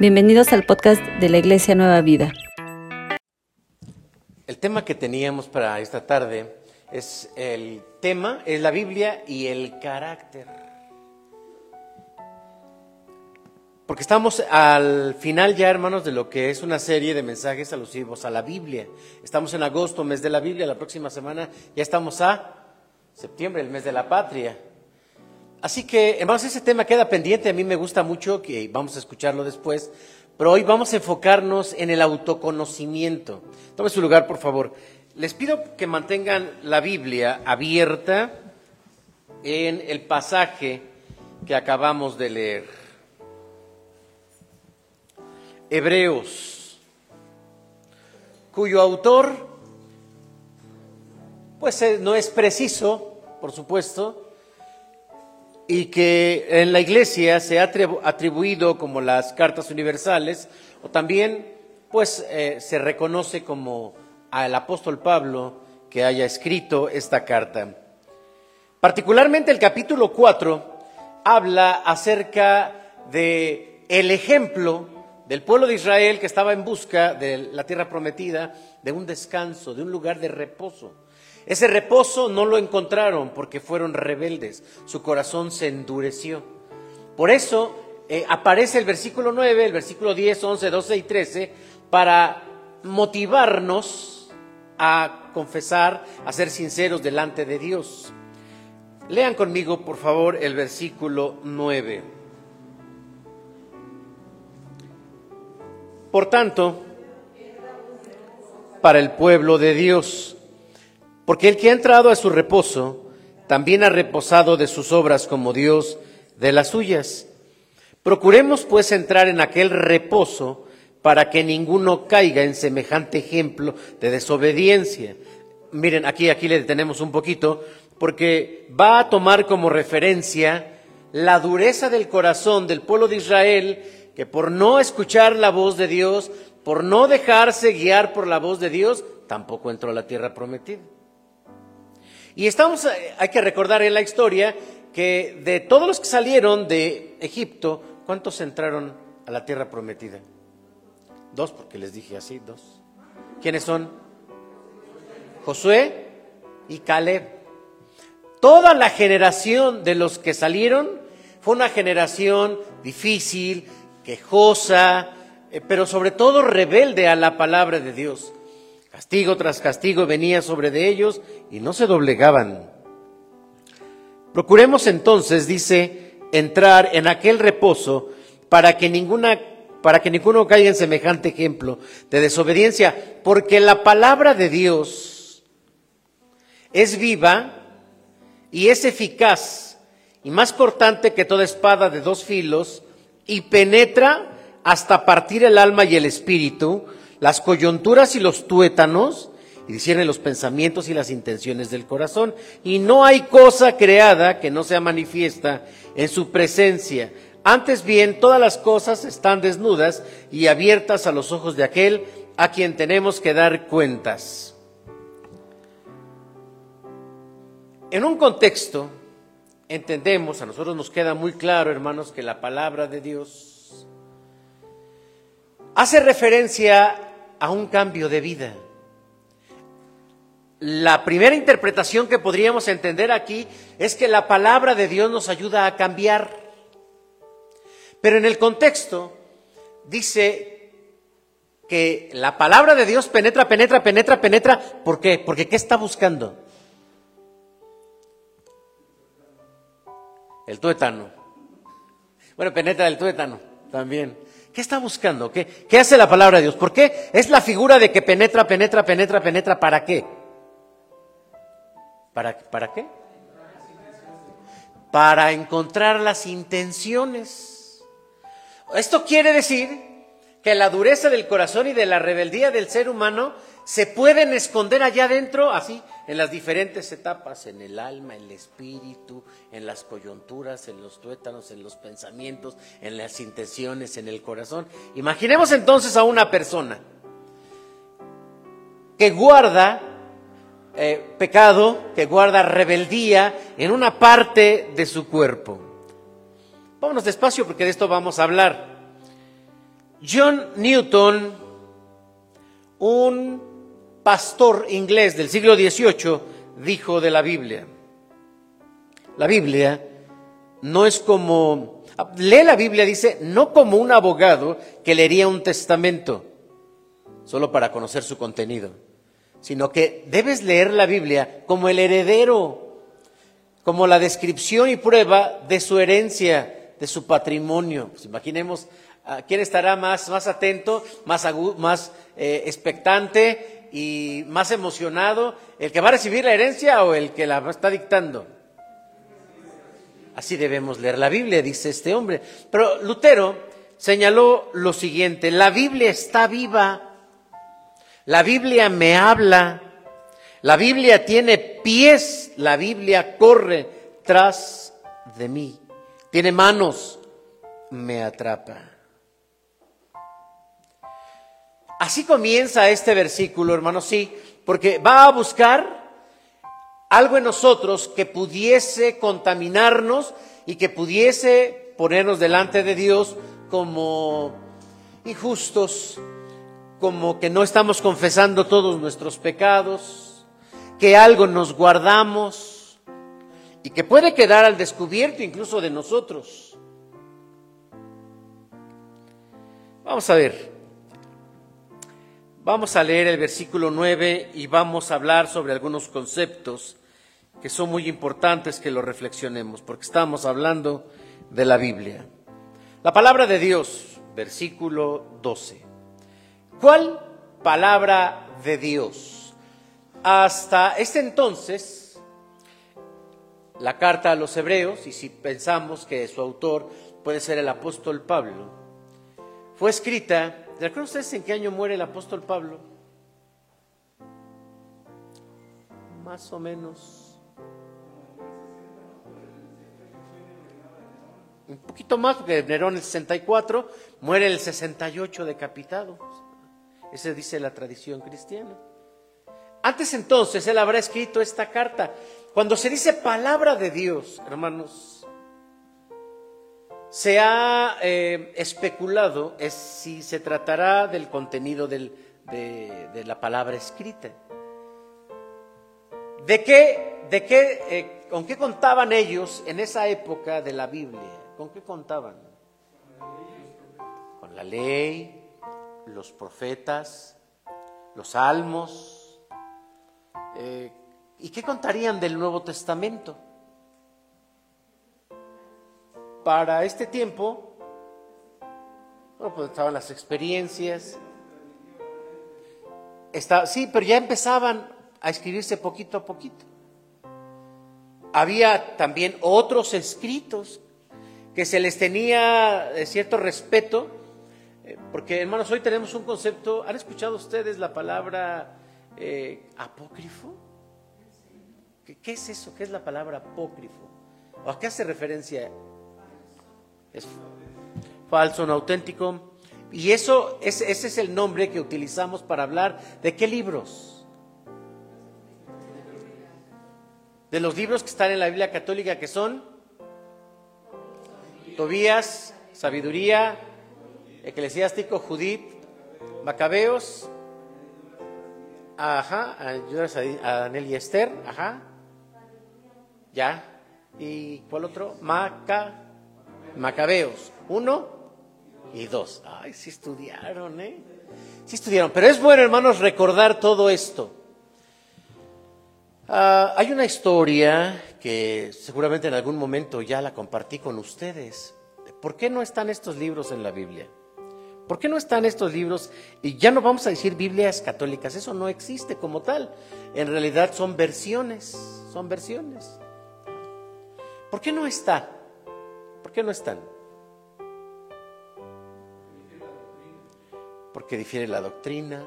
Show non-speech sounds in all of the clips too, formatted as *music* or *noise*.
Bienvenidos al podcast de la Iglesia Nueva Vida. El tema que teníamos para esta tarde es el tema, es la Biblia y el carácter. Porque estamos al final ya, hermanos, de lo que es una serie de mensajes alusivos a la Biblia. Estamos en agosto, mes de la Biblia, la próxima semana ya estamos a septiembre, el mes de la patria. Así que, hermanos, ese tema queda pendiente, a mí me gusta mucho, que vamos a escucharlo después, pero hoy vamos a enfocarnos en el autoconocimiento. Tome su lugar, por favor. Les pido que mantengan la Biblia abierta en el pasaje que acabamos de leer. Hebreos, cuyo autor, pues eh, no es preciso, por supuesto, y que en la iglesia se ha atribuido como las cartas universales, o también pues eh, se reconoce como al apóstol Pablo que haya escrito esta carta. Particularmente el capítulo 4 habla acerca de el ejemplo del pueblo de Israel que estaba en busca de la tierra prometida, de un descanso, de un lugar de reposo. Ese reposo no lo encontraron porque fueron rebeldes, su corazón se endureció. Por eso eh, aparece el versículo 9, el versículo 10, 11, 12 y 13 para motivarnos a confesar, a ser sinceros delante de Dios. Lean conmigo, por favor, el versículo 9. Por tanto, para el pueblo de Dios, porque el que ha entrado a su reposo, también ha reposado de sus obras como Dios de las suyas. Procuremos pues entrar en aquel reposo para que ninguno caiga en semejante ejemplo de desobediencia. Miren, aquí, aquí le detenemos un poquito, porque va a tomar como referencia la dureza del corazón del pueblo de Israel, que por no escuchar la voz de Dios, por no dejarse guiar por la voz de Dios, tampoco entró a la tierra prometida. Y estamos, eh, hay que recordar en la historia que de todos los que salieron de Egipto, ¿cuántos entraron a la tierra prometida? Dos, porque les dije así, dos. ¿Quiénes son? Josué y Caleb. Toda la generación de los que salieron fue una generación difícil, quejosa, eh, pero sobre todo rebelde a la palabra de Dios. Castigo tras castigo venía sobre de ellos y no se doblegaban. Procuremos entonces, dice, entrar en aquel reposo para que ninguna para que ninguno caiga en semejante ejemplo de desobediencia, porque la palabra de Dios es viva y es eficaz y más cortante que toda espada de dos filos y penetra hasta partir el alma y el espíritu, las coyunturas y los tuétanos, y los pensamientos y las intenciones del corazón. Y no hay cosa creada que no sea manifiesta en su presencia. Antes bien, todas las cosas están desnudas y abiertas a los ojos de aquel a quien tenemos que dar cuentas. En un contexto, entendemos, a nosotros nos queda muy claro, hermanos, que la palabra de Dios hace referencia a un cambio de vida. La primera interpretación que podríamos entender aquí es que la palabra de Dios nos ayuda a cambiar. Pero en el contexto dice que la palabra de Dios penetra, penetra, penetra, penetra. ¿Por qué? Porque ¿qué está buscando? El tuétano. Bueno, penetra el tuétano también. ¿Qué está buscando? ¿Qué, ¿Qué, hace la palabra de Dios? ¿Por qué? Es la figura de que penetra, penetra, penetra, penetra. ¿Para qué? ¿Para, ¿Para qué? Para encontrar las intenciones. Esto quiere decir que la dureza del corazón y de la rebeldía del ser humano se pueden esconder allá adentro, así, en las diferentes etapas, en el alma, en el espíritu, en las coyunturas, en los tuétanos, en los pensamientos, en las intenciones, en el corazón. Imaginemos entonces a una persona que guarda eh, pecado, que guarda rebeldía en una parte de su cuerpo. Vámonos despacio porque de esto vamos a hablar. John Newton, un pastor inglés del siglo XVIII, dijo de la Biblia, la Biblia no es como, lee la Biblia, dice, no como un abogado que leería un testamento, solo para conocer su contenido, sino que debes leer la Biblia como el heredero, como la descripción y prueba de su herencia, de su patrimonio. Pues imaginemos quién estará más, más atento, más, más eh, expectante y más emocionado, el que va a recibir la herencia o el que la está dictando. Así debemos leer la Biblia, dice este hombre. Pero Lutero señaló lo siguiente, la Biblia está viva, la Biblia me habla, la Biblia tiene pies, la Biblia corre tras de mí, tiene manos, me atrapa. Así comienza este versículo, hermanos, sí, porque va a buscar algo en nosotros que pudiese contaminarnos y que pudiese ponernos delante de Dios como injustos, como que no estamos confesando todos nuestros pecados, que algo nos guardamos y que puede quedar al descubierto incluso de nosotros. Vamos a ver. Vamos a leer el versículo 9 y vamos a hablar sobre algunos conceptos que son muy importantes que lo reflexionemos, porque estamos hablando de la Biblia. La palabra de Dios, versículo 12. ¿Cuál palabra de Dios? Hasta este entonces, la carta a los hebreos, y si pensamos que su autor puede ser el apóstol Pablo, fue escrita, ¿recuerdan ustedes en qué año muere el apóstol Pablo? Más o menos un poquito más, porque Nerón el 64, muere el 68 decapitado. Ese dice la tradición cristiana. Antes entonces él habrá escrito esta carta. Cuando se dice palabra de Dios, hermanos, se ha eh, especulado es si se tratará del contenido de, la palabra escrita. ¿De qué, de qué, eh, con qué contaban ellos en esa época de la Biblia? ¿Con qué contaban? Con la ley, los profetas, los salmos. Eh, ¿Y qué contarían del Nuevo Testamento? Para este tiempo, bueno, pues estaban las experiencias. sí, pero ya empezaban a escribirse poquito a poquito. Había también otros escritos que se les tenía eh, cierto respeto, eh, porque hermanos, hoy tenemos un concepto, ¿han escuchado ustedes la palabra eh, apócrifo? ¿Qué, es eso? ¿Qué es la palabra apócrifo? ¿O a qué hace referencia? Es falso, no auténtico. Y eso, ese es el nombre que utilizamos para hablar de qué libros. De los libros que están en la Biblia católica que son Tobías, Sabiduría, Eclesiástico, Judith, Macabeos, ajá, ayudas a, Daniel y Esther, ajá, ya, y ¿cuál otro? Maca, Macabeos, uno y dos. Ay, sí estudiaron, ¿eh? Sí estudiaron, pero es bueno, hermanos, recordar todo esto. Ah, hay una historia que seguramente en algún momento ya la compartí con ustedes. ¿Por qué no están estos libros en la Biblia? ¿Por qué no están estos libros? Y ya no vamos a decir Biblias católicas, eso no existe como tal. En realidad son versiones, son versiones. ¿Por qué no está? ¿Por qué no están? Porque difiere la doctrina,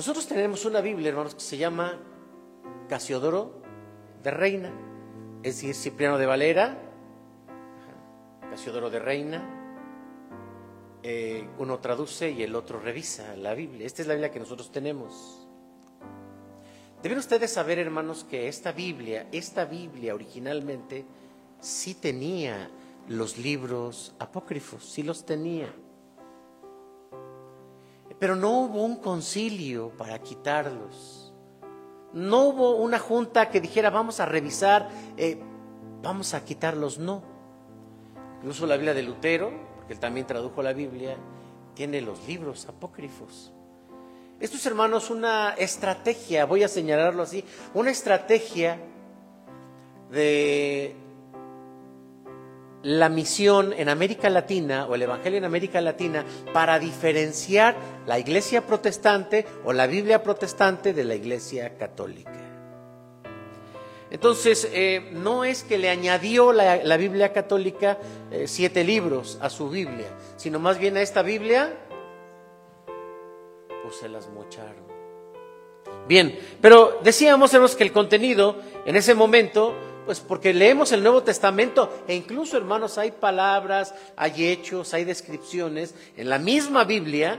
Nosotros tenemos una Biblia, hermanos, que se llama Casiodoro de Reina, es decir, Cipriano de Valera, Casiodoro de Reina. Eh, uno traduce y el otro revisa la Biblia. Esta es la Biblia que nosotros tenemos. Deben ustedes saber, hermanos, que esta Biblia, esta Biblia originalmente sí tenía los libros apócrifos, sí los tenía. Pero no hubo un concilio para quitarlos. No hubo una junta que dijera, vamos a revisar, eh, vamos a quitarlos. No. Incluso la Biblia de Lutero, él también tradujo la Biblia, tiene los libros apócrifos. Esto es, hermanos, una estrategia, voy a señalarlo así, una estrategia de la misión en América Latina o el Evangelio en América Latina para diferenciar la iglesia protestante o la Biblia protestante de la iglesia católica. Entonces, eh, no es que le añadió la, Biblia católica eh, siete libros a su Biblia, sino más bien a esta Biblia, pues se las mocharon. Bien, pero decíamos, hermanos, que el contenido en ese momento pues porque leemos el Nuevo Testamento e incluso, hermanos, hay palabras, hay hechos, hay descripciones en la misma Biblia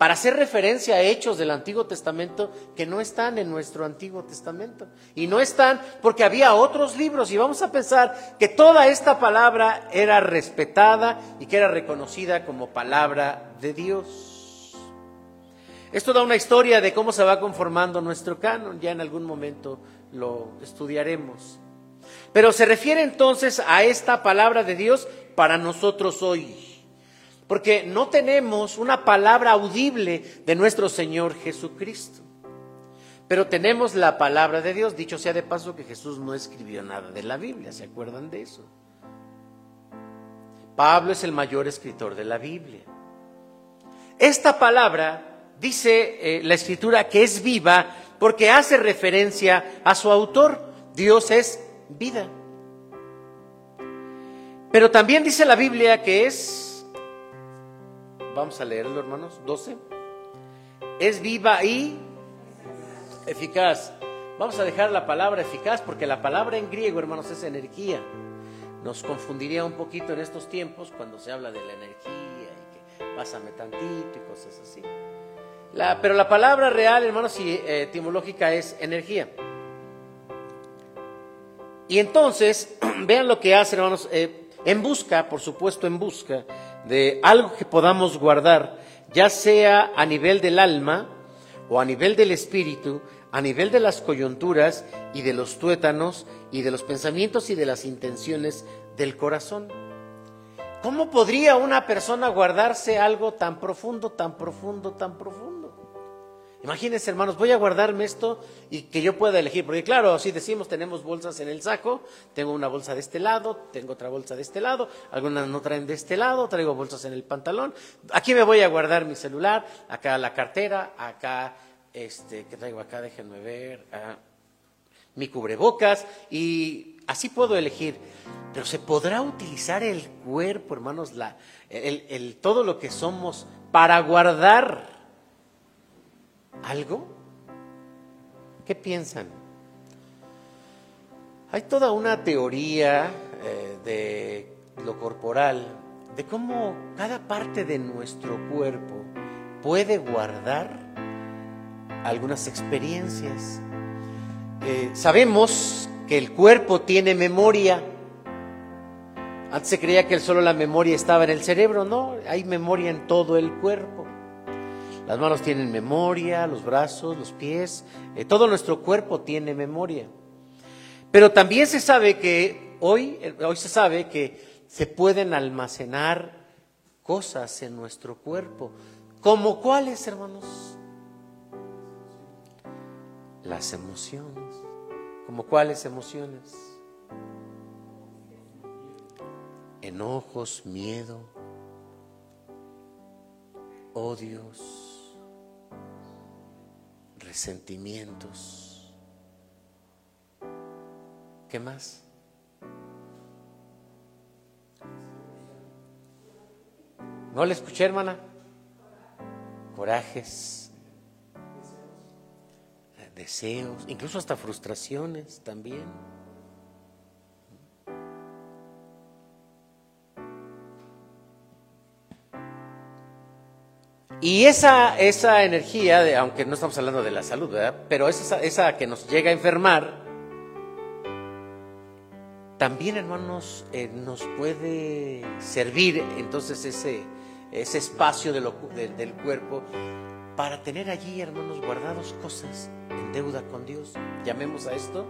para hacer referencia a hechos del Antiguo Testamento que no están en nuestro Antiguo Testamento. Y no están porque había otros libros y vamos a pensar que toda esta palabra era respetada y que era reconocida como palabra de Dios. Esto da una historia de cómo se va conformando nuestro canon, ya en algún momento lo estudiaremos. Pero se refiere entonces a esta palabra de Dios para nosotros hoy. Porque no tenemos una palabra audible de nuestro Señor Jesucristo. Pero tenemos la palabra de Dios. Dicho sea de paso que Jesús no escribió nada de la Biblia. ¿Se acuerdan de eso? Pablo es el mayor escritor de la Biblia. Esta palabra dice eh, la escritura que es viva porque hace referencia a su autor. Dios es vida. Pero también dice la Biblia que es, vamos a leerlo hermanos, 12, es viva y eficaz. Vamos a dejar la palabra eficaz porque la palabra en griego, hermanos, es energía. Nos confundiría un poquito en estos tiempos cuando se habla de la energía y que pásame tantito y cosas así pero la palabra real, hermanos, y eh, etimológica es energía. Y entonces, *clears throat* vean lo que hace, hermanos, eh, en busca, por supuesto, en busca de algo que podamos guardar, ya sea a nivel del alma o a nivel del espíritu, a nivel de las coyunturas y de los tuétanos y de los pensamientos y de las intenciones del corazón. ¿Cómo podría una persona guardarse algo tan profundo, tan profundo, tan profundo? Imagínense, hermanos, voy a guardarme esto y que yo pueda elegir, porque claro, si decimos tenemos bolsas en el saco, tengo una bolsa de este lado, tengo otra bolsa de este lado, algunas no traen de este lado, traigo bolsas en el pantalón. Aquí me voy a guardar mi celular, acá la cartera, acá este que traigo acá, déjenme ver, ah, mi cubrebocas y así puedo elegir. Pero se podrá utilizar el cuerpo, hermanos, la, el, todo lo que somos para guardar algo? ¿Qué piensan? Hay toda una teoría eh, de lo corporal, de cómo cada parte de nuestro cuerpo puede guardar algunas experiencias. Eh, sabemos que el cuerpo tiene memoria. Antes se creía que solo la memoria estaba en el cerebro, no, hay memoria en todo el cuerpo. Las manos tienen memoria, los brazos, los pies, eh, todo nuestro cuerpo tiene memoria. Pero también se sabe que hoy, eh, hoy se sabe que se pueden almacenar cosas en nuestro cuerpo. ¿Como cuáles, hermanos? Las emociones. ¿Como cuáles emociones? Enojos, miedo, odios resentimientos. ¿Qué más? ¿No le escuché, hermana? Corajes, deseos, incluso hasta frustraciones también. Y esa, esa energía, de, aunque no estamos hablando de la salud, ¿verdad? pero esa, esa que nos llega a enfermar, también, hermanos, eh, nos puede servir entonces ese, ese espacio de lo, del cuerpo para tener allí, hermanos, guardados cosas en deuda con Dios. Llamemos a esto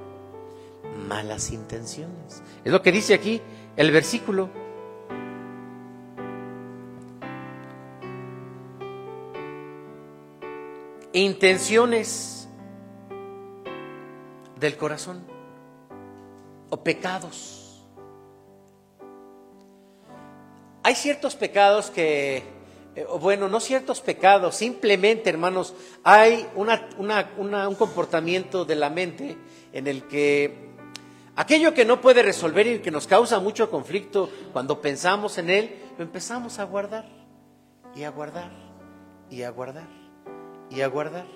malas intenciones. Es lo que dice aquí el versículo. Intenciones del corazón o pecados. Hay ciertos pecados que, eh, bueno, no ciertos pecados, simplemente, hermanos, hay un comportamiento de la mente en el que aquello que no puede resolver y que nos causa mucho conflicto cuando pensamos en él, lo empezamos a guardar y a guardar y a guardar y a guardar.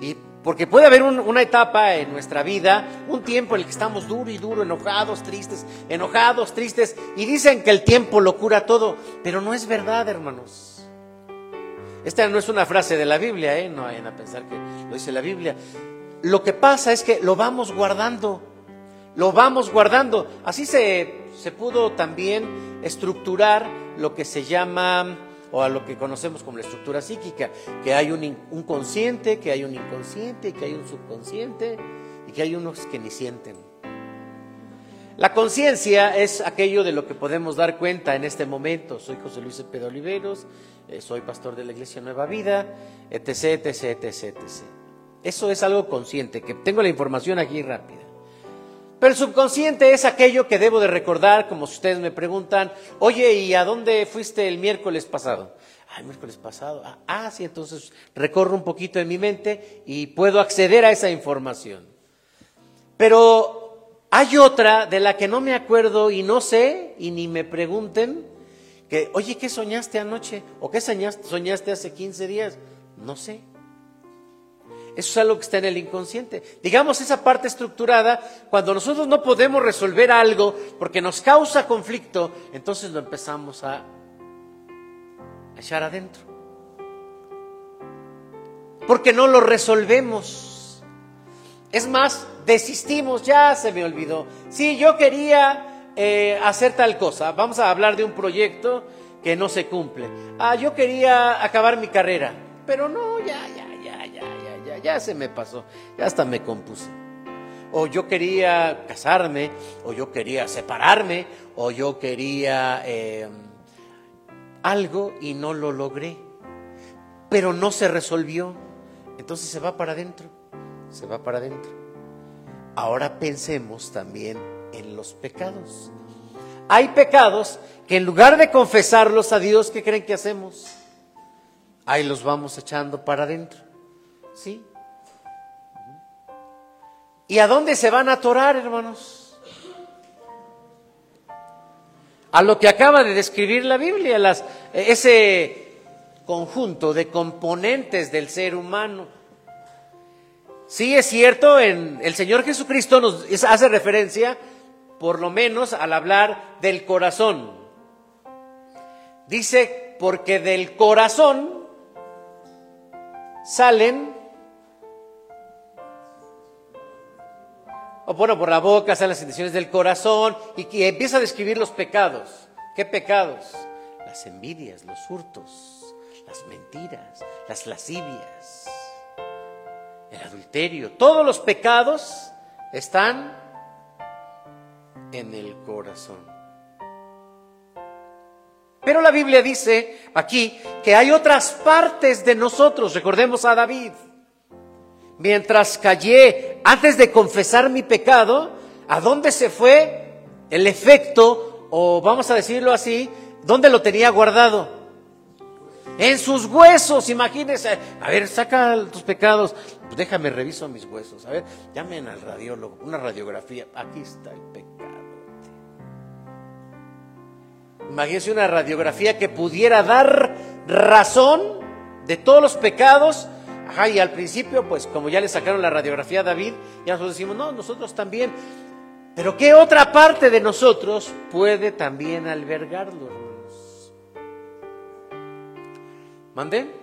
Y porque puede haber una etapa en nuestra vida, un tiempo en el que estamos duro y duro, enojados, tristes, enojados, tristes, y dicen que el tiempo lo cura todo, pero no es verdad, hermanos. Esta no es una frase de la Biblia, ¿eh? no vayan a pensar que lo dice la Biblia. Lo que pasa es que lo vamos guardando, lo vamos guardando. Así se, se pudo también estructurar lo que se llama o a lo que conocemos como la estructura psíquica, que hay un, un consciente, que hay un inconsciente, que hay un subconsciente y que hay unos que ni sienten. La conciencia es aquello de lo que podemos dar cuenta en este momento. Soy José Luis Pedro Oliveros, eh, soy pastor de la Iglesia Nueva Vida, etc, etc, etc, etc. Eso es algo consciente, que tengo la información aquí rápida. Pero el subconsciente es aquello que debo de recordar, como si ustedes me preguntan, oye, ¿y a dónde fuiste el miércoles pasado? Ah, el miércoles pasado. Ah, ah, sí, entonces recorro un poquito en mi mente y puedo acceder a esa información. Pero hay otra de la que no me acuerdo y no sé, y ni me pregunten, que, oye, ¿qué soñaste anoche? ¿O qué soñaste, hace 15 días? No sé. Eso es algo que está en el inconsciente. Digamos esa parte estructurada, cuando nosotros no podemos resolver algo porque nos causa conflicto, entonces lo empezamos a, echar adentro. Porque no lo resolvemos. Es más, desistimos, ya se me olvidó. Sí, yo quería eh, hacer tal cosa. Vamos a hablar de un proyecto que no se cumple. Ah, yo quería acabar mi carrera, pero no, ya, ya ya se me pasó, ya hasta me compuse. O yo quería casarme, o yo quería separarme, o yo quería eh, algo y no lo logré. Pero no se resolvió. Entonces se va para adentro, se va para adentro. Ahora pensemos también en los pecados. Hay pecados que en lugar de confesarlos a Dios, ¿qué creen que hacemos? Ahí los vamos echando para adentro. ¿Sí? ¿Y a dónde se van a atorar, hermanos? A lo que acaba de describir la Biblia, ese conjunto de componentes del ser humano. Sí es cierto, en el Señor Jesucristo nos hace referencia, por lo menos al hablar del corazón. Dice, porque del corazón salen o bueno, por la boca salen las intenciones del corazón y, empieza a describir los pecados. ¿Qué pecados? Las envidias, los hurtos, las mentiras, las lascivias, el adulterio. Todos los pecados están en el corazón. Pero la Biblia dice aquí que hay otras partes de nosotros. Recordemos a David mientras callé antes de confesar mi pecado, ¿a dónde se fue el efecto, o vamos a decirlo así, dónde lo tenía guardado? En sus huesos, imagínense. A ver, saca tus pecados. Pues déjame reviso mis huesos. A ver, llamen al radiólogo, una radiografía. Aquí está el pecado. Imagínense una radiografía que pudiera dar razón de todos los pecados Ajá, y al principio, pues como ya le sacaron la radiografía a David, ya nosotros decimos, no, nosotros también. Pero ¿qué otra parte de nosotros puede también albergarlo, hermanos? ¿Mande?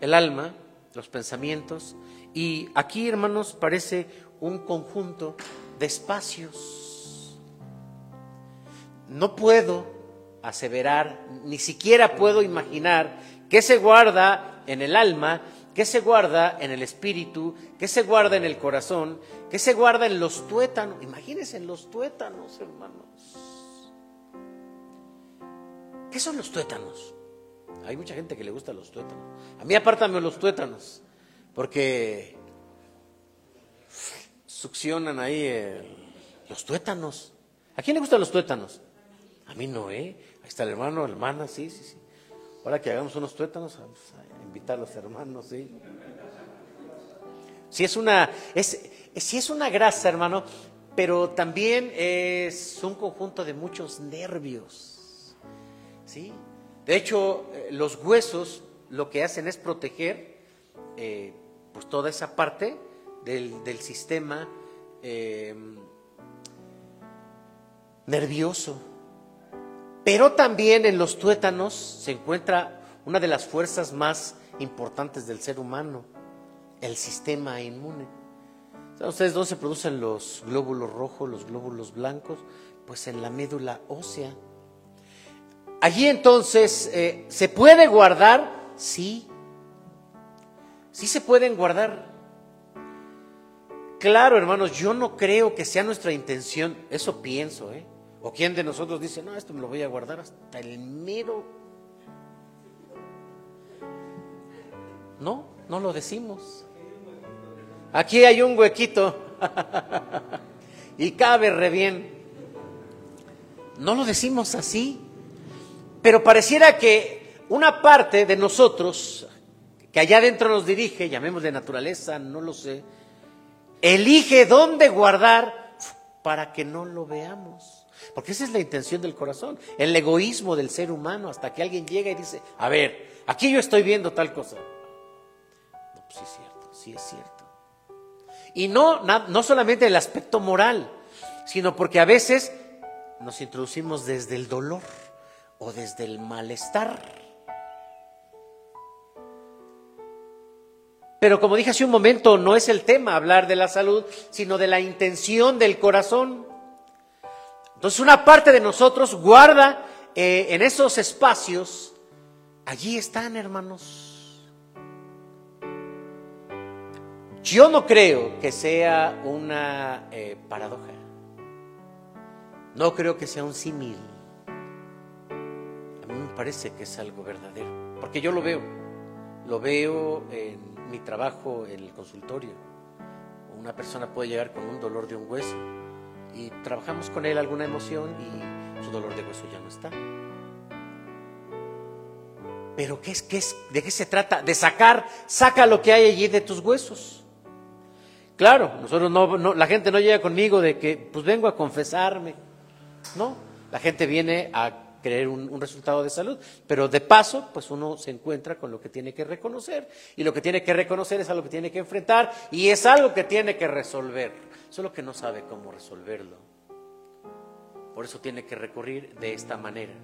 el alma, los pensamientos, y aquí, hermanos, parece un conjunto de espacios. No puedo aseverar, ni siquiera puedo imaginar qué se guarda en el alma, qué se guarda en el espíritu, qué se guarda en el corazón, qué se guarda en los tuétanos. Imagínense en los tuétanos, hermanos. ¿Qué son los tuétanos? Hay mucha gente que le gusta los tuétanos. A mí apártame los tuétanos, porque succionan ahí los tuétanos. ¿A quién le gustan los tuétanos? A mí no, ¿eh? Ahí está el hermano, hermana, sí, sí, sí. Ahora que hagamos unos tuétanos, vamos a invitar a los hermanos, sí. Si es una, es, si es una grasa, hermano, pero también es un conjunto de muchos nervios. ¿sí? De hecho, eh, los huesos lo que hacen es proteger eh, pues toda esa parte del, del sistema eh, nervioso. Pero también en los tuétanos se encuentra una de las fuerzas más importantes del ser humano, el sistema inmune. ¿Saben ustedes dónde se producen los glóbulos rojos, los glóbulos blancos? Pues en la médula ósea. Allí entonces, eh, ¿se puede guardar? Sí. Sí se pueden guardar. Claro, hermanos, yo no creo que sea nuestra intención, eso pienso, ¿eh? ¿O quién de nosotros dice, no, esto me lo voy a guardar hasta el mero... No, no lo decimos. Aquí hay un huequito *laughs* y cabe re bien. No lo decimos así, pero pareciera que una parte de nosotros, que allá adentro nos dirige, llamémosle naturaleza, no lo sé, elige dónde guardar para que no lo veamos. Porque esa es la intención del corazón, el egoísmo del ser humano, hasta que alguien llega y dice, a ver, aquí yo estoy viendo tal cosa. No, pues sí es cierto, sí es cierto. Y no, no solamente el aspecto moral, sino porque a veces nos introducimos desde el dolor o desde el malestar. Pero como dije hace un momento, no es el tema hablar de la salud, sino de la intención del corazón. Entonces una parte de nosotros guarda eh, en esos espacios, allí están hermanos. Yo no creo que sea una eh, paradoja. No creo que sea un símil. A mí me parece que es algo verdadero. Porque yo lo veo. Lo veo en mi trabajo en el consultorio. Una persona puede llegar con un dolor de un hueso y trabajamos con él alguna emoción y su dolor de hueso ya no está. Pero ¿qué es, qué es, ¿de qué se trata? De sacar, saca lo que hay allí de tus huesos. Claro, nosotros no, la gente no llega conmigo de que, pues vengo a confesarme. No, la gente viene a creer un, un, resultado de salud, pero de paso, pues uno se encuentra con lo que tiene que reconocer y lo que tiene que reconocer es algo que tiene que enfrentar y es algo que tiene que resolver solo que no sabe cómo resolverlo. Por eso tiene que recurrir de esta manera.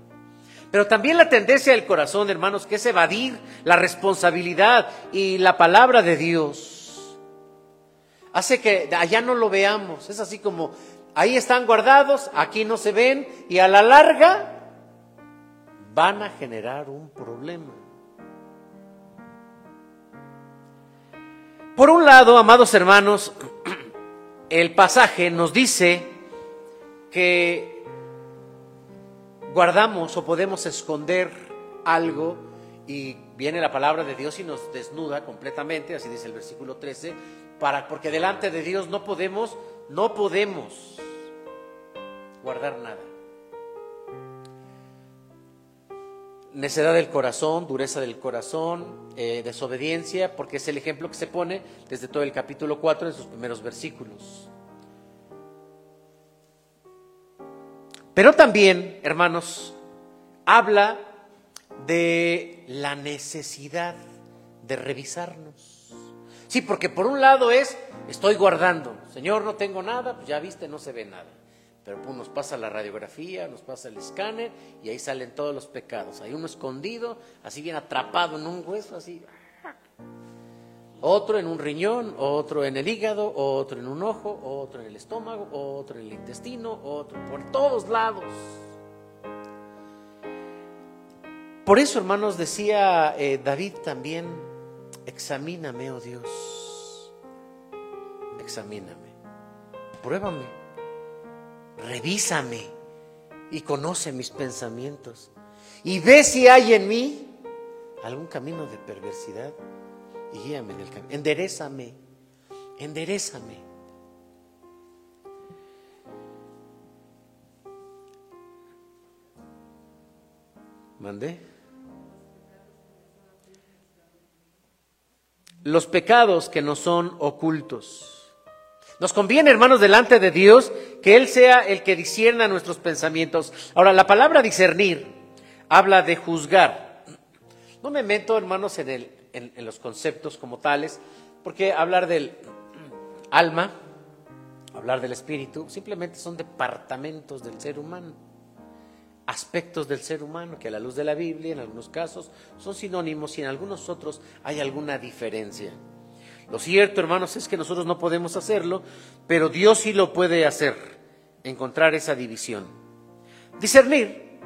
Pero también la tendencia del corazón, hermanos, que es evadir la responsabilidad y la palabra de Dios. Hace que allá no lo veamos. Es así como, ahí están guardados, aquí no se ven y a la larga van a generar un problema. Por un lado, amados hermanos, el pasaje nos dice que guardamos o podemos esconder algo y viene la palabra de Dios y nos desnuda completamente, así dice el versículo 13, para, porque delante de Dios no podemos, no podemos guardar nada. Necedad del corazón, dureza del corazón, eh, desobediencia, porque es el ejemplo que se pone desde todo el capítulo 4 en sus primeros versículos. Pero también, hermanos, habla de la necesidad de revisarnos. Sí, porque por un lado es, estoy guardando, Señor, no tengo nada, pues ya viste, no se ve nada. Pero pues, nos pasa la radiografía, nos pasa el escáner y ahí salen todos los pecados. Hay uno escondido, así bien atrapado en un hueso, así. otro en un riñón, otro en el hígado, otro en un ojo, otro en el estómago, otro en el intestino, otro por todos lados. Por eso, hermanos, decía eh, David también, examíname, oh Dios, examíname, pruébame, revísame y conoce mis pensamientos y ve si hay en mí algún camino de perversidad y guíame en el camino. Enderezame, enderezame. ¿Mandé? Los pecados que no son ocultos. Nos conviene, hermanos, delante de Dios, que Él sea el que discierna nuestros pensamientos. Ahora, la palabra discernir habla de juzgar. No me meto, hermanos, en el, en, los conceptos como tales, porque hablar del alma, hablar del espíritu, simplemente son departamentos del ser humano, aspectos del ser humano que a la luz de la Biblia en algunos casos son sinónimos y en algunos otros hay alguna diferencia. Lo cierto, hermanos, es que nosotros no podemos hacerlo, pero Dios sí lo puede hacer, encontrar esa división. Discernir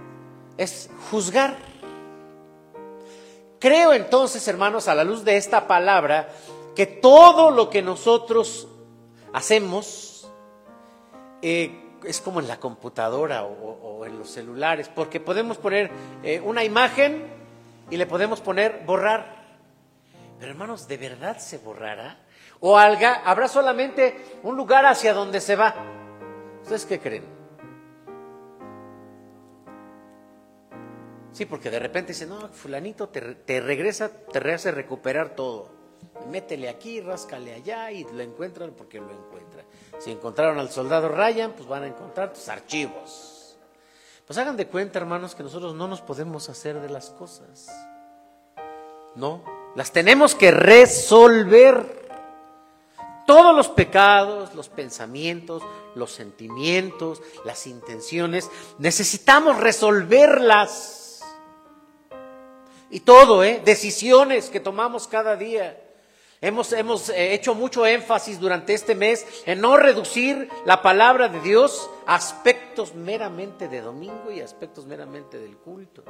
es juzgar Creo entonces, hermanos, a la luz de esta palabra, que todo lo que nosotros hacemos eh, es como en la computadora o, en los celulares, porque podemos poner eh, una imagen y le podemos poner borrar. Pero hermanos, ¿de verdad se borrará? ¿O habrá solamente un lugar hacia donde se va? ¿Ustedes qué creen? Sí, porque de repente dice, no, fulanito te, regresa, te hace recuperar todo. Métele aquí, ráscale allá y lo encuentran porque lo encuentra. Si encontraron al soldado Ryan, pues van a encontrar tus archivos. Pues hagan de cuenta, hermanos, que nosotros no nos podemos hacer de las cosas. No, las tenemos que resolver. Todos los pecados, los pensamientos, los sentimientos, las intenciones, necesitamos resolverlas. Y todo, ¿eh? Decisiones que tomamos cada día. Hemos, hemos eh, hecho mucho énfasis durante este mes en no reducir la palabra de Dios a aspectos meramente de domingo y aspectos meramente del culto.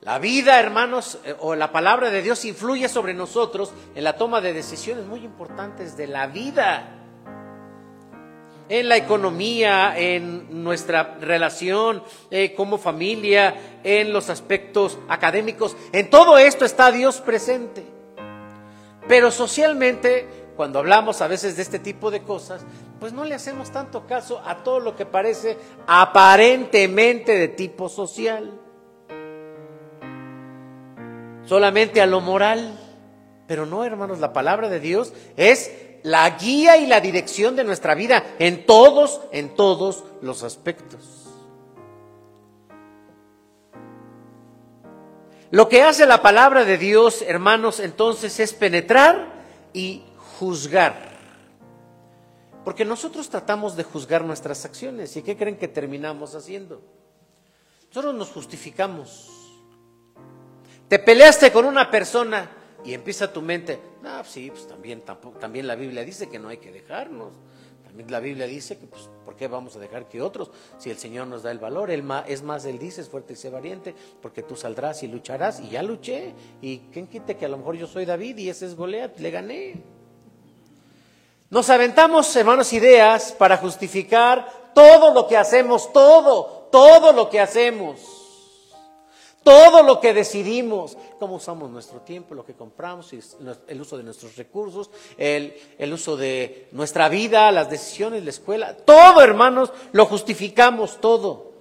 La vida, hermanos, eh, o la palabra de Dios influye sobre nosotros en la toma de decisiones muy importantes de la vida en la economía, en nuestra relación eh, como familia, en los aspectos académicos. En todo esto está Dios presente. Pero socialmente, cuando hablamos a veces de este tipo de cosas, pues no le hacemos tanto caso a todo lo que parece aparentemente de tipo social. Solamente a lo moral. Pero no, hermanos, la palabra de Dios es la guía y la dirección de nuestra vida en todos, en todos los aspectos. Lo que hace la palabra de Dios, hermanos, entonces es penetrar y juzgar. Porque nosotros tratamos de juzgar nuestras acciones. ¿Y qué creen que terminamos haciendo? Nosotros nos justificamos. Te peleaste con una persona y empieza tu mente, ah, sí, pues también, tampoco, también la Biblia dice que no hay que dejarnos. También la Biblia dice que, pues, ¿por qué vamos a dejar que otros? Si el Señor nos da el valor, él es más, Él dice, es fuerte y sé valiente, porque tú saldrás y lucharás, y ya luché. ¿Y quién quite que a lo mejor yo soy David y ese es Goliat? Le gané. Nos aventamos, hermanos, ideas para justificar todo lo que hacemos, todo, todo lo que hacemos. Todo lo que decidimos, cómo usamos nuestro tiempo, lo que compramos, el uso de nuestros recursos, el, el, uso de nuestra vida, las decisiones, la escuela, todo hermanos, lo justificamos todo,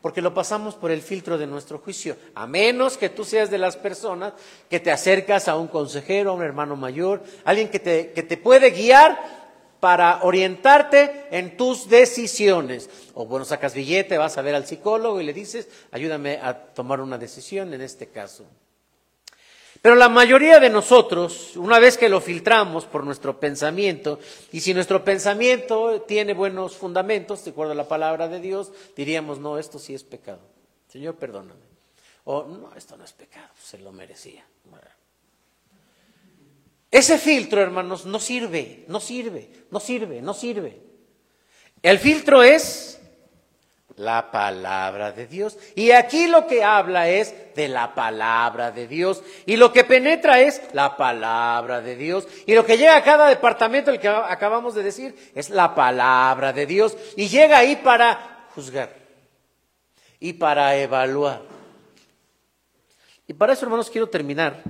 porque lo pasamos por el filtro de nuestro juicio, a menos que tú seas de las personas que te acercas a un consejero, a un hermano mayor, alguien que te, que te puede guiar para orientarte en tus decisiones. O bueno, sacas billete, vas a ver al psicólogo y le dices, ayúdame a tomar una decisión en este caso. Pero la mayoría de nosotros, una vez que lo filtramos por nuestro pensamiento, y si nuestro pensamiento tiene buenos fundamentos, de acuerdo a la palabra de Dios, diríamos, no, esto sí es pecado. Señor, perdóname. O no, esto no es pecado, se lo merecía. Ese filtro, hermanos, no sirve, no sirve, no sirve, no sirve. El filtro es la palabra de Dios. Y aquí lo que habla es de la palabra de Dios. Y lo que penetra es la palabra de Dios. Y lo que llega a cada departamento, el que acabamos de decir, es la palabra de Dios. Y llega ahí para juzgar y para evaluar. Y para eso, hermanos, quiero terminar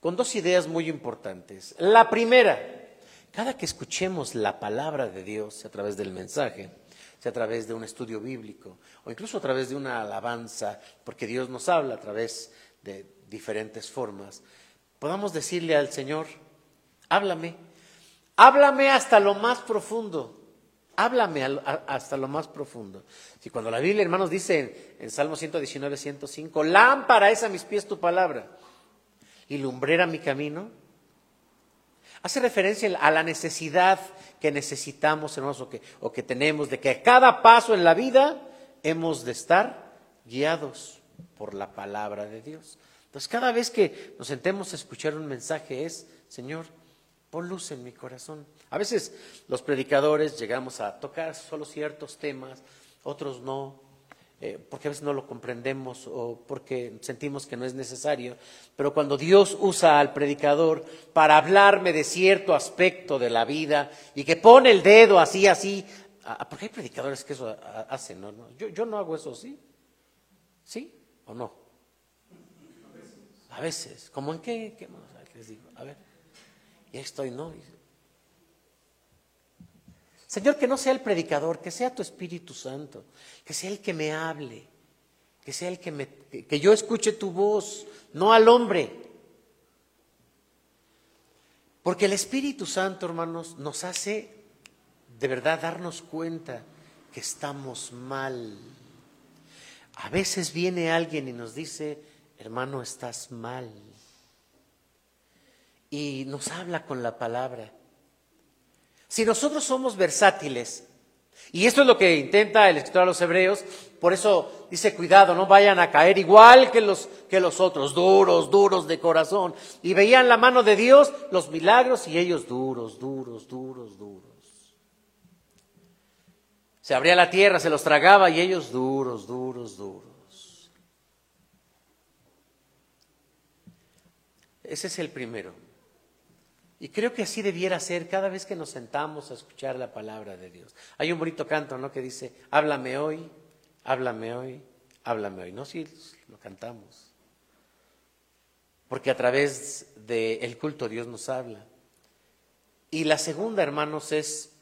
con dos ideas muy importantes. La primera, cada que escuchemos la palabra de Dios a través del mensaje, sea a través de un estudio bíblico o incluso a través de una alabanza, porque Dios nos habla a través de diferentes formas, podamos decirle al Señor, háblame, háblame hasta lo más profundo. Háblame hasta lo más profundo. Si cuando la Biblia, hermanos, dice en, Salmo 119, 105, lámpara es a mis pies tu palabra y lumbrera mi camino, hace referencia a la necesidad que necesitamos, hermanos, o que, o que tenemos, de que a cada paso en la vida hemos de estar guiados por la palabra de Dios. Entonces, cada vez que nos sentemos a escuchar un mensaje es, Señor, pon luz en mi corazón. A veces los predicadores llegamos a tocar solo ciertos temas, otros no, eh, porque a veces no lo comprendemos o porque sentimos que no es necesario. Pero cuando Dios usa al predicador para hablarme de cierto aspecto de la vida y que pone el dedo así, así, porque hay predicadores que eso hacen, ¿no? Yo, yo no hago eso, ¿sí? ¿Sí o no? A veces. ¿Cómo en qué? ¿Qué? Les digo, a ver. Y estoy, ¿no? Señor, que no sea el predicador, que sea tu Espíritu Santo, que sea el que me hable, que sea el que me que yo escuche tu voz, no al hombre. Porque el Espíritu Santo, hermanos, nos hace de verdad darnos cuenta que estamos mal. A veces viene alguien y nos dice, hermano, estás mal. Y nos habla con la palabra. Si nosotros somos versátiles, y esto es lo que intenta el escritor a los hebreos, por eso dice, cuidado, no vayan a caer igual que los, que los otros, duros, duros de corazón. Y veían la mano de Dios, los milagros, y ellos duros, duros, duros, duros. Se abría la tierra, se los tragaba, y ellos duros, duros, duros. Ese es el primero. Y creo que así debiera ser cada vez que nos sentamos a escuchar la palabra de Dios. Hay un bonito canto, ¿no? Que dice, háblame hoy, háblame hoy, háblame hoy. No, sí, lo cantamos. Porque a través del culto Dios nos habla. Y la segunda, hermanos, es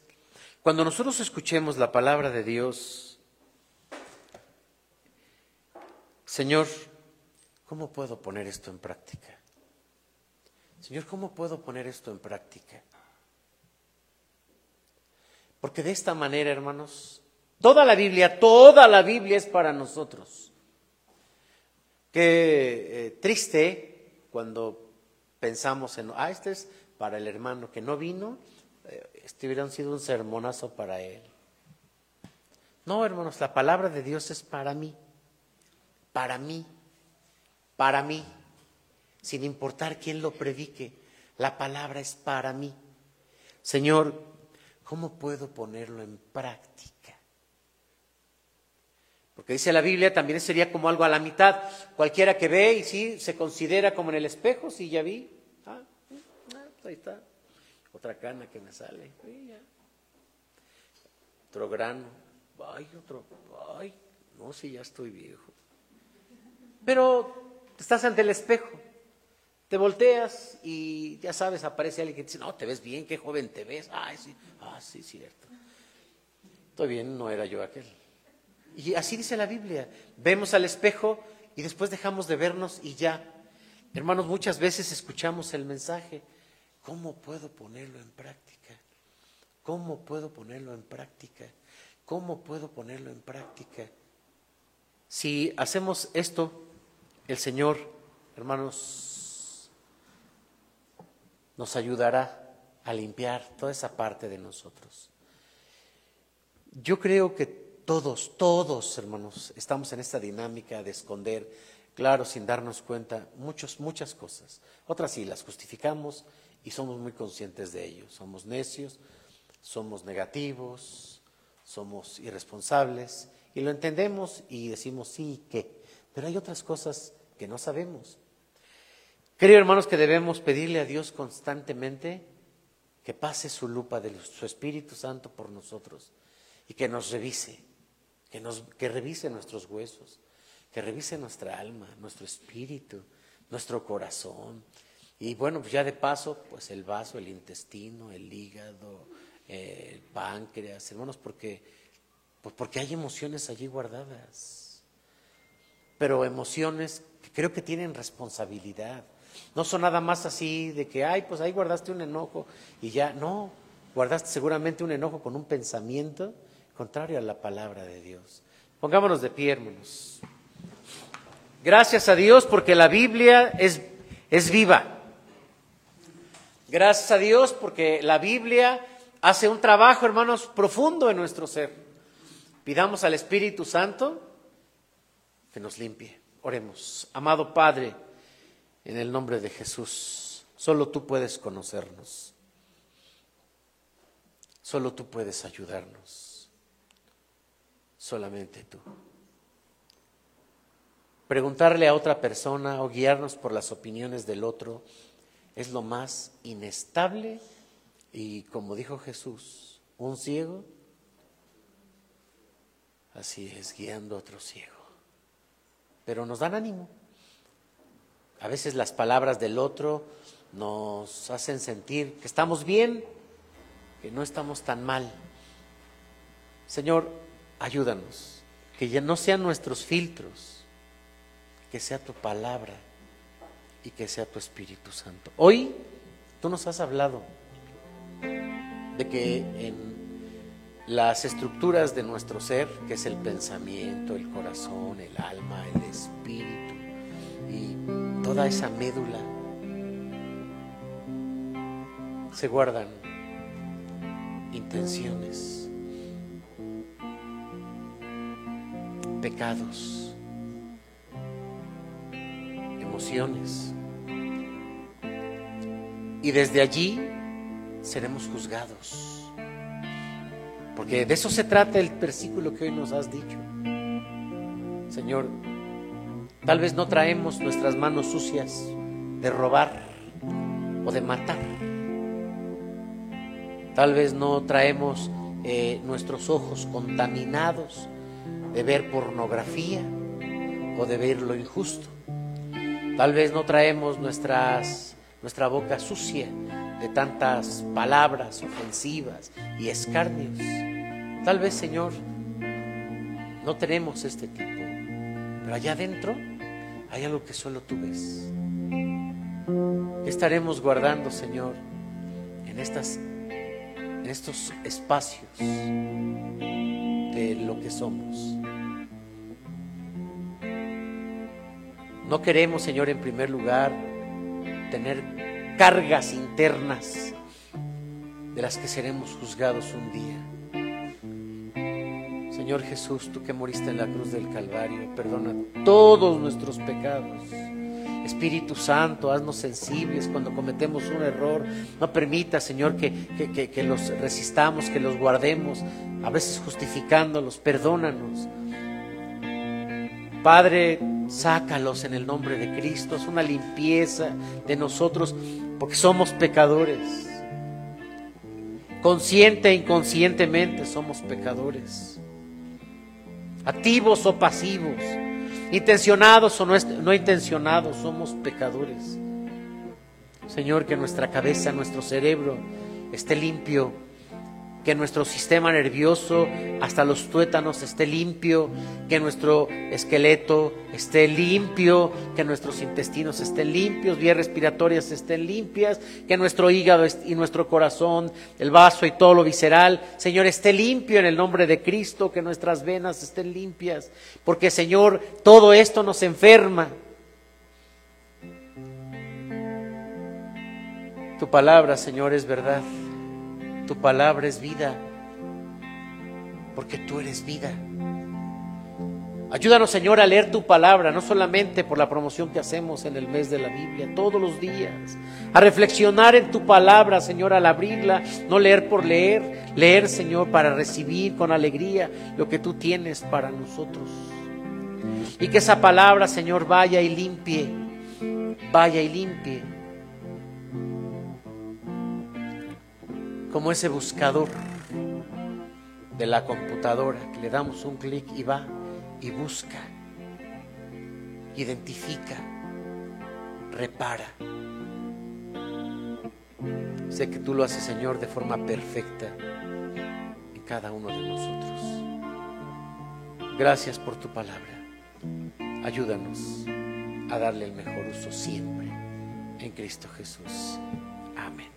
cuando nosotros escuchemos la palabra de Dios, Señor, ¿cómo puedo poner esto en práctica? Señor, ¿cómo puedo poner esto en práctica? Porque de esta manera, hermanos, toda la Biblia, toda la Biblia es para nosotros. Qué eh, triste cuando pensamos en, ah, este es para el hermano que no vino, eh, este hubiera sido un sermonazo para él. No, hermanos, la palabra de Dios es para mí, para mí, para mí sin importar quién lo predique. La palabra es para mí. Señor, ¿cómo puedo ponerlo en práctica? Porque dice la Biblia, también sería como algo a la mitad. Cualquiera que ve y sí se considera como en el espejo, sí, ya vi. Ah, ah ahí está. Otra cana que me sale. Otro grano. Ay, otro. Ay, no, si ya estoy viejo. Pero estás ante el espejo. Te volteas y ya sabes, aparece alguien que dice, no, te ves bien, qué joven te ves. Ay, sí, ah, sí, cierto. Estoy bien, no era yo aquel. Y así dice la Biblia. Vemos al espejo y después dejamos de vernos y ya. Hermanos, muchas veces escuchamos el mensaje. ¿Cómo puedo ponerlo en práctica? ¿Cómo puedo ponerlo en práctica? ¿Cómo puedo ponerlo en práctica? Si hacemos esto, el Señor, hermanos, nos ayudará a limpiar toda esa parte de nosotros. Yo creo que todos, todos, hermanos, estamos en esta dinámica de esconder claro, sin darnos cuenta, muchos, muchas cosas. Otras sí, las justificamos y somos muy conscientes de ello. Somos necios, somos negativos, somos irresponsables y lo entendemos y decimos sí, ¿qué? Pero hay otras cosas que no sabemos. Creo, hermanos, que debemos pedirle a Dios constantemente que pase su lupa de su Espíritu Santo por nosotros y que nos revise, que, nos, que revise nuestros huesos, que revise nuestra alma, nuestro espíritu, nuestro corazón. Y bueno, pues ya de paso, pues el vaso, el intestino, el hígado, el páncreas, hermanos, porque, pues porque hay emociones allí guardadas. Pero emociones que creo que tienen responsabilidad. No son nada más así de que, ay, pues ahí guardaste un enojo y ya, no, guardaste seguramente un enojo con un pensamiento contrario a la palabra de Dios. Pongámonos de pie, hermanos. Gracias a Dios porque la Biblia es, es viva. Gracias a Dios porque la Biblia hace un trabajo, hermanos, profundo en nuestro ser. Pidamos al Espíritu Santo que nos limpie. Oremos. Amado Padre, en el nombre de Jesús, solo tú puedes conocernos. Solo tú puedes ayudarnos. Solamente tú. Preguntarle a otra persona o guiarnos por las opiniones del otro es lo más inestable y como dijo Jesús, un ciego, así es, guiando a otro ciego. Pero nos dan ánimo. A veces las palabras del otro nos hacen sentir que estamos bien, que no estamos tan mal. Señor, ayúdanos, que ya no sean nuestros filtros que sea tu palabra y que sea tu Espíritu Santo. Hoy tú nos has hablado de que en las estructuras de nuestro ser, que es el pensamiento, el corazón, el alma, el espíritu y toda esa médula, se guardan intenciones, pecados, y desde allí seremos juzgados. Porque de eso se trata el versículo que hoy nos has dicho. Señor, tal vez no traemos nuestras manos sucias de robar o de matar. Tal vez no traemos eh, nuestros ojos contaminados de ver pornografía o de ver lo injusto. Tal vez no traemos nuestras, nuestra boca sucia de tantas palabras ofensivas y escarnios. Tal vez, Señor, no tenemos este tipo, pero allá adentro hay algo que solo tú ves. ¿Qué estaremos guardando, Señor, en, estas, en estos espacios de lo que somos? No queremos, Señor, en primer lugar, tener cargas internas de las que seremos juzgados un día. Señor Jesús, tú que moriste en la cruz del Calvario, perdona todos nuestros pecados. Espíritu Santo, haznos sensibles cuando cometemos un error. No permita, Señor, que, que, que los resistamos, que los guardemos, a veces justificándolos. Perdónanos. Padre, sácalos en el nombre de Cristo. Es una limpieza de nosotros porque somos pecadores. Consciente e inconscientemente somos pecadores. Activos o pasivos. Intencionados o no, intencionados somos pecadores. Señor, que nuestra cabeza, nuestro cerebro esté limpio que nuestro sistema nervioso, hasta los tuétanos, esté limpio, que nuestro esqueleto esté limpio, que nuestros intestinos estén limpios, vías respiratorias estén limpias, que nuestro hígado y nuestro corazón, el vaso y todo lo visceral, Señor, esté limpio en el nombre de Cristo, que nuestras venas estén limpias, porque Señor, todo esto nos enferma. Tu palabra, Señor, es verdad. Tu palabra es vida, porque tú eres vida. Ayúdanos, Señor, a leer tu palabra, no solamente por la promoción que hacemos en el mes de la Biblia, todos los días. A reflexionar en tu palabra, Señor, al abrirla, no leer por leer, leer, Señor, para recibir con alegría lo que tú tienes para nosotros. Y que esa palabra, Señor, vaya y limpie, vaya y limpie. Como ese buscador de la computadora que le damos un clic y va y busca, identifica, repara. Sé que tú lo haces, Señor, de forma perfecta en cada uno de nosotros. Gracias por tu palabra. Ayúdanos a darle el mejor uso siempre en Cristo Jesús. Amén.